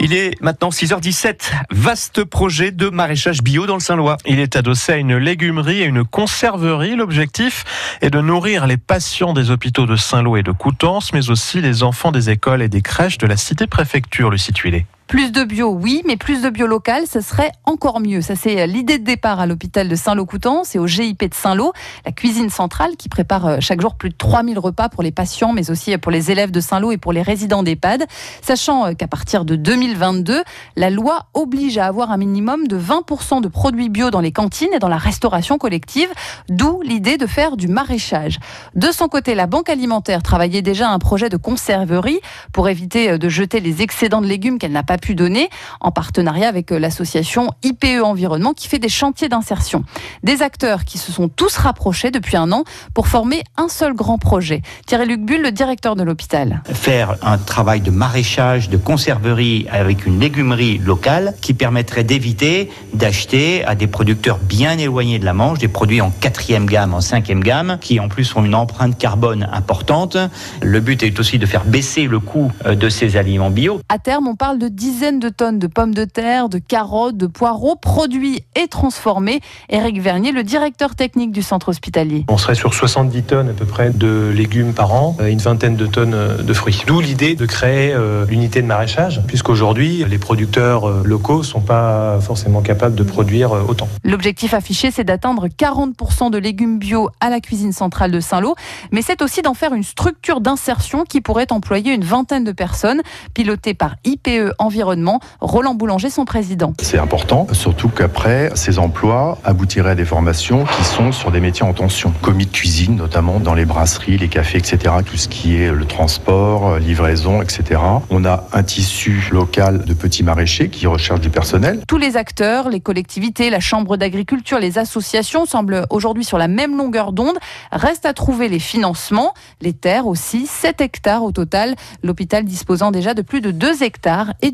Il est maintenant 6h17. Vaste projet de maraîchage bio dans le Saint-Lois. Il est adossé à une légumerie et une conserverie. L'objectif est de nourrir les patients des hôpitaux de Saint-Lô et de Coutances, mais aussi les enfants des écoles et des crèches de la cité-préfecture, le situé. Plus de bio, oui, mais plus de bio local, ce serait encore mieux. Ça, c'est l'idée de départ à l'hôpital de Saint-Lô-Coutances et au GIP de Saint-Lô, la cuisine centrale qui prépare euh, chaque jour plus de 3000 repas pour les patients, mais aussi pour les élèves de Saint-Lô et pour les résidents d'EHPAD. Sachant euh, qu'à partir de 2022, la loi oblige à avoir un minimum de 20% de produits bio dans les cantines et dans la restauration collective, d'où l'idée de faire du maraîchage. De son côté, la Banque alimentaire travaillait déjà à un projet de conserverie pour éviter euh, de jeter les excédents de légumes qu'elle n'a pas pu donner, en partenariat avec euh, l'association IPE Environnement qui fait des chantiers d'insertion. Des acteurs qui se sont tous rapprochés depuis un an pour former un seul grand projet. Thierry-Luc Bull, le directeur de l'hôpital. Faire un travail de maraîchage, de conserverie avec une légumerie locale qui permettrait d'éviter d'acheter à des producteurs bien éloignés de la Manche des produits en quatrième gamme, en cinquième gamme, qui en plus ont une empreinte carbone importante. Le but est aussi de faire baisser le coût euh, de ces aliments bio. À terme, on parle de dizaines de tonnes de pommes de terre, de carottes, de poireaux produits et transformés. Éric Vernier, le directeur technique du centre hospitalier. On serait sur 70 tonnes à peu près de légumes par an et une vingtaine de tonnes de fruits. D'où l'idée de créer euh, l'unité de maraîchage, puisqu'aujourd'hui, les producteurs euh, locaux ne sont pas forcément capables de produire euh, autant. L'objectif affiché, c'est d'atteindre 40% de légumes bio à la cuisine centrale de Saint-Lô, mais c'est aussi d'en faire une structure d'insertion qui pourrait employer une vingtaine de personnes, pilotée par IPE Environnement. Roland Boulanger, son président. C'est important, surtout qu'après, ces emplois aboutiraient à des formations qui sont sur des métiers en tension. Commis de cuisine, notamment dans les brasseries, les cafés, etc. Tout ce qui est le transport, livraison, etc. On a un tissu local de petits maraîchers qui recherchent du personnel. Tous les acteurs, les collectivités, la Chambre d'agriculture, les associations semblent aujourd'hui sur la même longueur d'onde. Reste à trouver les financements, les terres aussi, 7 hectares au total. L'hôpital disposant déjà de plus de 2 hectares et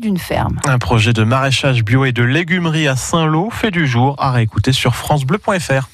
Un projet de maraîchage bio et de légumerie à Saint-Lô fait du jour à réécouter sur francebleu.fr.